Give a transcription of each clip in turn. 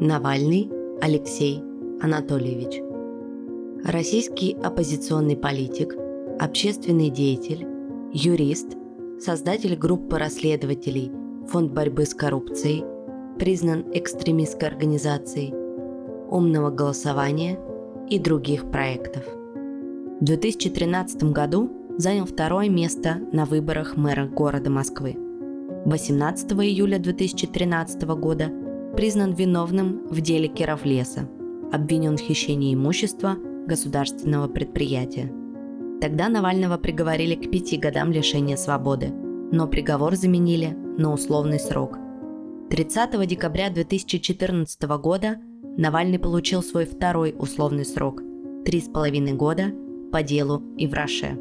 Навальный Алексей Анатольевич. Российский оппозиционный политик, общественный деятель, юрист, создатель группы расследователей Фонд борьбы с коррупцией, признан экстремистской организацией, умного голосования и других проектов. В 2013 году занял второе место на выборах мэра города Москвы. 18 июля 2013 года признан виновным в деле Кировлеса, обвинен в хищении имущества государственного предприятия. Тогда Навального приговорили к пяти годам лишения свободы, но приговор заменили на условный срок. 30 декабря 2014 года Навальный получил свой второй условный срок – три с половиной года по делу Ивраше.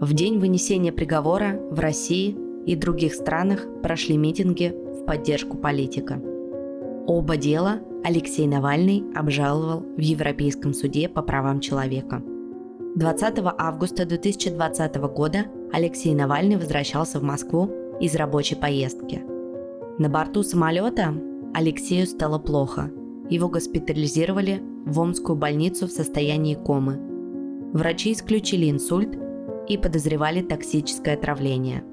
В день вынесения приговора в России и других странах прошли митинги в поддержку политика – Оба дела Алексей Навальный обжаловал в Европейском суде по правам человека. 20 августа 2020 года Алексей Навальный возвращался в Москву из рабочей поездки. На борту самолета Алексею стало плохо. Его госпитализировали в Омскую больницу в состоянии комы. Врачи исключили инсульт и подозревали токсическое отравление.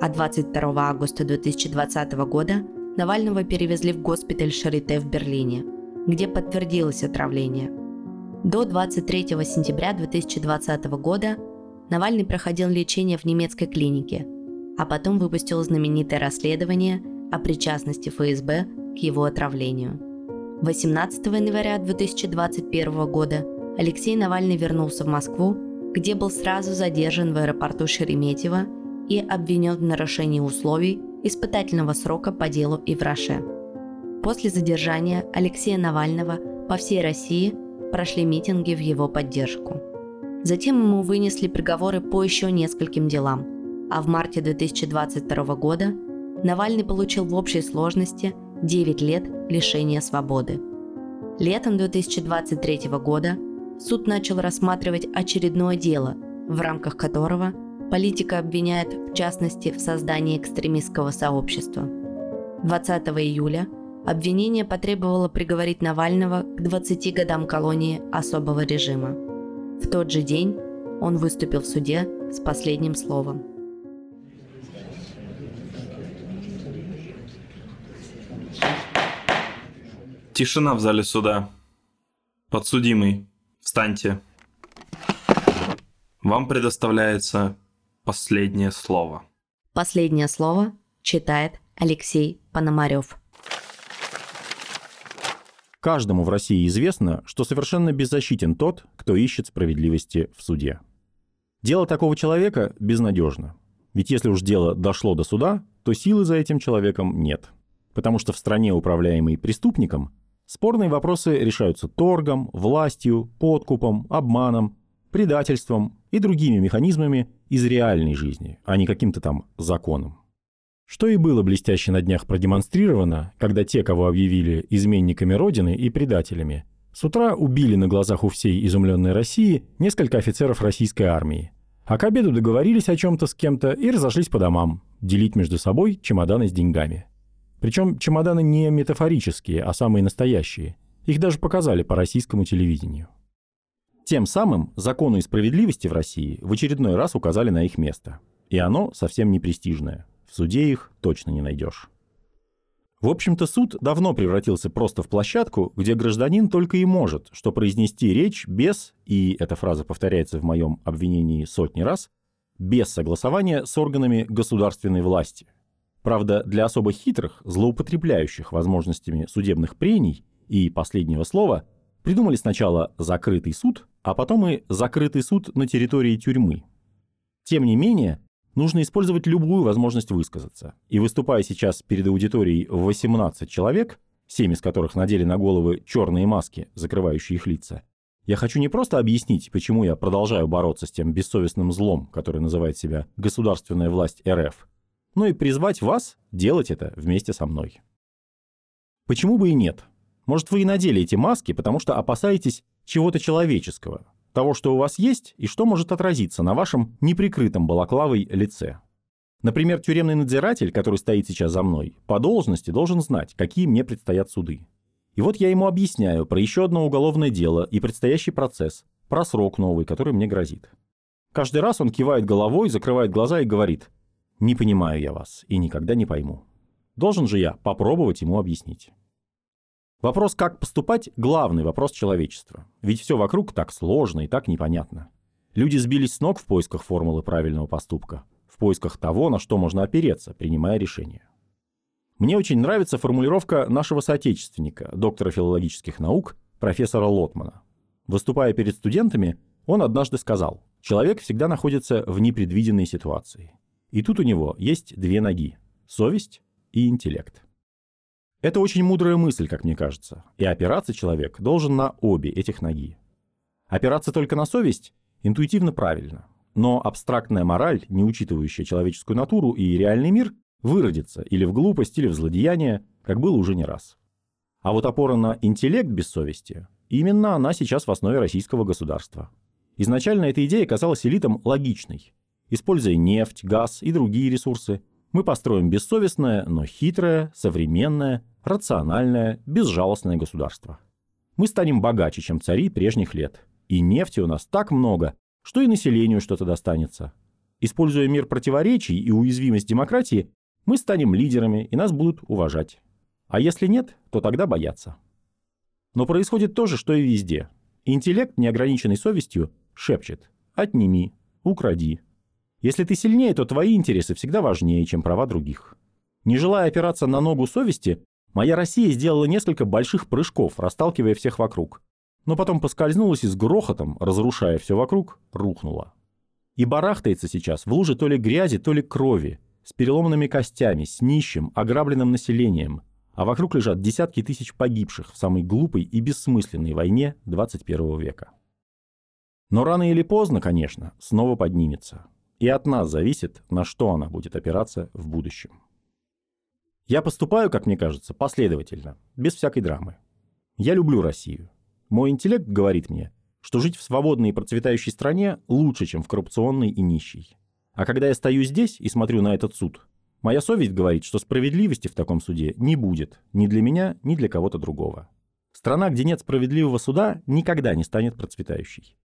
А 22 августа 2020 года Навального перевезли в госпиталь Шарите в Берлине, где подтвердилось отравление. До 23 сентября 2020 года Навальный проходил лечение в немецкой клинике, а потом выпустил знаменитое расследование о причастности ФСБ к его отравлению. 18 января 2021 года Алексей Навальный вернулся в Москву, где был сразу задержан в аэропорту Шереметьево и обвинен в нарушении условий испытательного срока по делу Ивраше. После задержания Алексея Навального по всей России прошли митинги в его поддержку. Затем ему вынесли приговоры по еще нескольким делам, а в марте 2022 года Навальный получил в общей сложности 9 лет лишения свободы. Летом 2023 года суд начал рассматривать очередное дело, в рамках которого Политика обвиняет, в частности, в создании экстремистского сообщества. 20 июля обвинение потребовало приговорить Навального к 20 годам колонии особого режима. В тот же день он выступил в суде с последним словом. Тишина в зале суда. Подсудимый, встаньте. Вам предоставляется Последнее слово. Последнее слово читает Алексей Пономарев. Каждому в России известно, что совершенно беззащитен тот, кто ищет справедливости в суде. Дело такого человека безнадежно. Ведь если уж дело дошло до суда, то силы за этим человеком нет. Потому что в стране, управляемой преступником, спорные вопросы решаются торгом, властью, подкупом, обманом, предательством и другими механизмами из реальной жизни, а не каким-то там законом. Что и было блестяще на днях продемонстрировано, когда те, кого объявили изменниками Родины и предателями, с утра убили на глазах у всей изумленной России несколько офицеров российской армии, а к обеду договорились о чем-то с кем-то и разошлись по домам, делить между собой чемоданы с деньгами. Причем чемоданы не метафорические, а самые настоящие. Их даже показали по российскому телевидению. Тем самым закону и справедливости в России в очередной раз указали на их место. И оно совсем не престижное. В суде их точно не найдешь. В общем-то, суд давно превратился просто в площадку, где гражданин только и может, что произнести речь без, и эта фраза повторяется в моем обвинении сотни раз, без согласования с органами государственной власти. Правда, для особо хитрых, злоупотребляющих возможностями судебных прений и последнего слова, придумали сначала закрытый суд, а потом и закрытый суд на территории тюрьмы. Тем не менее, нужно использовать любую возможность высказаться. И выступая сейчас перед аудиторией в 18 человек, 7 из которых надели на головы черные маски, закрывающие их лица, я хочу не просто объяснить, почему я продолжаю бороться с тем бессовестным злом, который называет себя государственная власть РФ, но и призвать вас делать это вместе со мной. Почему бы и нет? Может, вы и надели эти маски, потому что опасаетесь чего-то человеческого, того, что у вас есть и что может отразиться на вашем неприкрытом балаклавой лице. Например, тюремный надзиратель, который стоит сейчас за мной, по должности должен знать, какие мне предстоят суды. И вот я ему объясняю про еще одно уголовное дело и предстоящий процесс, про срок новый, который мне грозит. Каждый раз он кивает головой, закрывает глаза и говорит «Не понимаю я вас и никогда не пойму». Должен же я попробовать ему объяснить. Вопрос, как поступать, главный вопрос человечества. Ведь все вокруг так сложно и так непонятно. Люди сбились с ног в поисках формулы правильного поступка, в поисках того, на что можно опереться, принимая решение. Мне очень нравится формулировка нашего соотечественника, доктора филологических наук, профессора Лотмана. Выступая перед студентами, он однажды сказал, человек всегда находится в непредвиденной ситуации. И тут у него есть две ноги – совесть и интеллект. Это очень мудрая мысль, как мне кажется, и опираться человек должен на обе этих ноги. Опираться только на совесть интуитивно правильно, но абстрактная мораль, не учитывающая человеческую натуру и реальный мир, выродится или в глупость, или в злодеяние, как было уже не раз. А вот опора на интеллект без совести, именно она сейчас в основе российского государства. Изначально эта идея казалась элитам логичной. Используя нефть, газ и другие ресурсы, мы построим бессовестное, но хитрое, современное, рациональное, безжалостное государство. Мы станем богаче, чем цари прежних лет. И нефти у нас так много, что и населению что-то достанется. Используя мир противоречий и уязвимость демократии, мы станем лидерами, и нас будут уважать. А если нет, то тогда бояться. Но происходит то же, что и везде. Интеллект, неограниченный совестью, шепчет «отними», «укради». Если ты сильнее, то твои интересы всегда важнее, чем права других. Не желая опираться на ногу совести, моя Россия сделала несколько больших прыжков, расталкивая всех вокруг. Но потом поскользнулась и с грохотом, разрушая все вокруг, рухнула. И барахтается сейчас в луже то ли грязи, то ли крови, с переломанными костями, с нищим, ограбленным населением, а вокруг лежат десятки тысяч погибших в самой глупой и бессмысленной войне 21 века. Но рано или поздно, конечно, снова поднимется. И от нас зависит, на что она будет опираться в будущем. Я поступаю, как мне кажется, последовательно, без всякой драмы. Я люблю Россию. Мой интеллект говорит мне, что жить в свободной и процветающей стране лучше, чем в коррупционной и нищей. А когда я стою здесь и смотрю на этот суд, моя совесть говорит, что справедливости в таком суде не будет ни для меня, ни для кого-то другого. Страна, где нет справедливого суда, никогда не станет процветающей.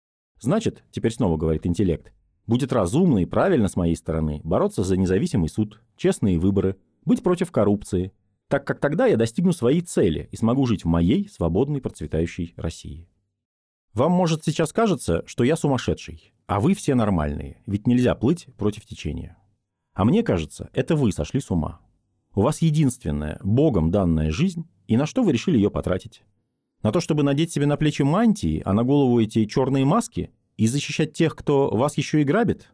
Значит, теперь снова говорит интеллект, будет разумно и правильно с моей стороны бороться за независимый суд, честные выборы, быть против коррупции, так как тогда я достигну своей цели и смогу жить в моей свободной процветающей России. Вам, может, сейчас кажется, что я сумасшедший, а вы все нормальные, ведь нельзя плыть против течения. А мне кажется, это вы сошли с ума. У вас единственная, Богом данная жизнь, и на что вы решили ее потратить? На то, чтобы надеть себе на плечи мантии, а на голову эти черные маски и защищать тех, кто вас еще и грабит?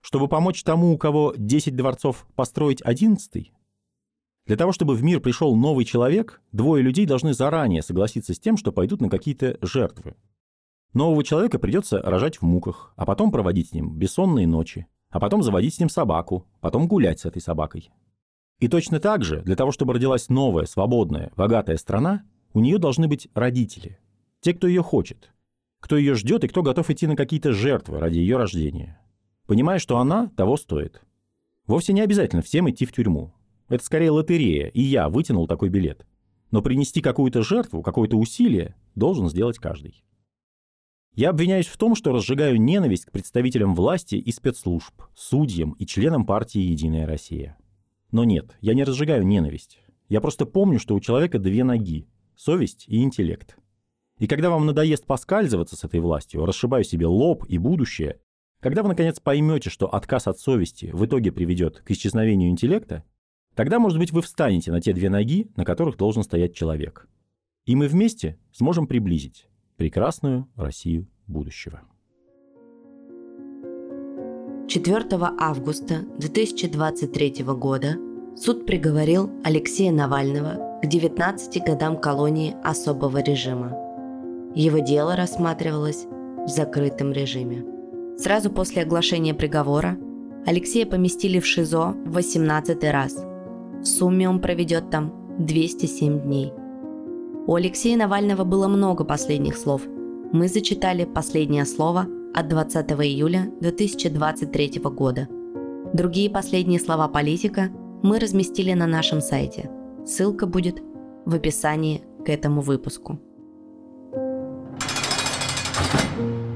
Чтобы помочь тому, у кого 10 дворцов, построить одиннадцатый? Для того, чтобы в мир пришел новый человек, двое людей должны заранее согласиться с тем, что пойдут на какие-то жертвы. Нового человека придется рожать в муках, а потом проводить с ним бессонные ночи, а потом заводить с ним собаку, потом гулять с этой собакой. И точно так же, для того, чтобы родилась новая, свободная, богатая страна, у нее должны быть родители. Те, кто ее хочет, кто ее ждет и кто готов идти на какие-то жертвы ради ее рождения. Понимая, что она того стоит. Вовсе не обязательно всем идти в тюрьму. Это скорее лотерея, и я вытянул такой билет. Но принести какую-то жертву, какое-то усилие должен сделать каждый. Я обвиняюсь в том, что разжигаю ненависть к представителям власти и спецслужб, судьям и членам партии «Единая Россия». Но нет, я не разжигаю ненависть. Я просто помню, что у человека две ноги – совесть и интеллект. И когда вам надоест поскальзываться с этой властью, расшибаю себе лоб и будущее, когда вы наконец поймете, что отказ от совести в итоге приведет к исчезновению интеллекта, тогда, может быть, вы встанете на те две ноги, на которых должен стоять человек. И мы вместе сможем приблизить прекрасную Россию будущего. 4 августа 2023 года суд приговорил Алексея Навального к 19 годам колонии особого режима. Его дело рассматривалось в закрытом режиме. Сразу после оглашения приговора Алексея поместили в ШИЗО в 18 раз. В сумме он проведет там 207 дней – у Алексея Навального было много последних слов. Мы зачитали последнее слово от 20 июля 2023 года. Другие последние слова политика мы разместили на нашем сайте. Ссылка будет в описании к этому выпуску. Thank you.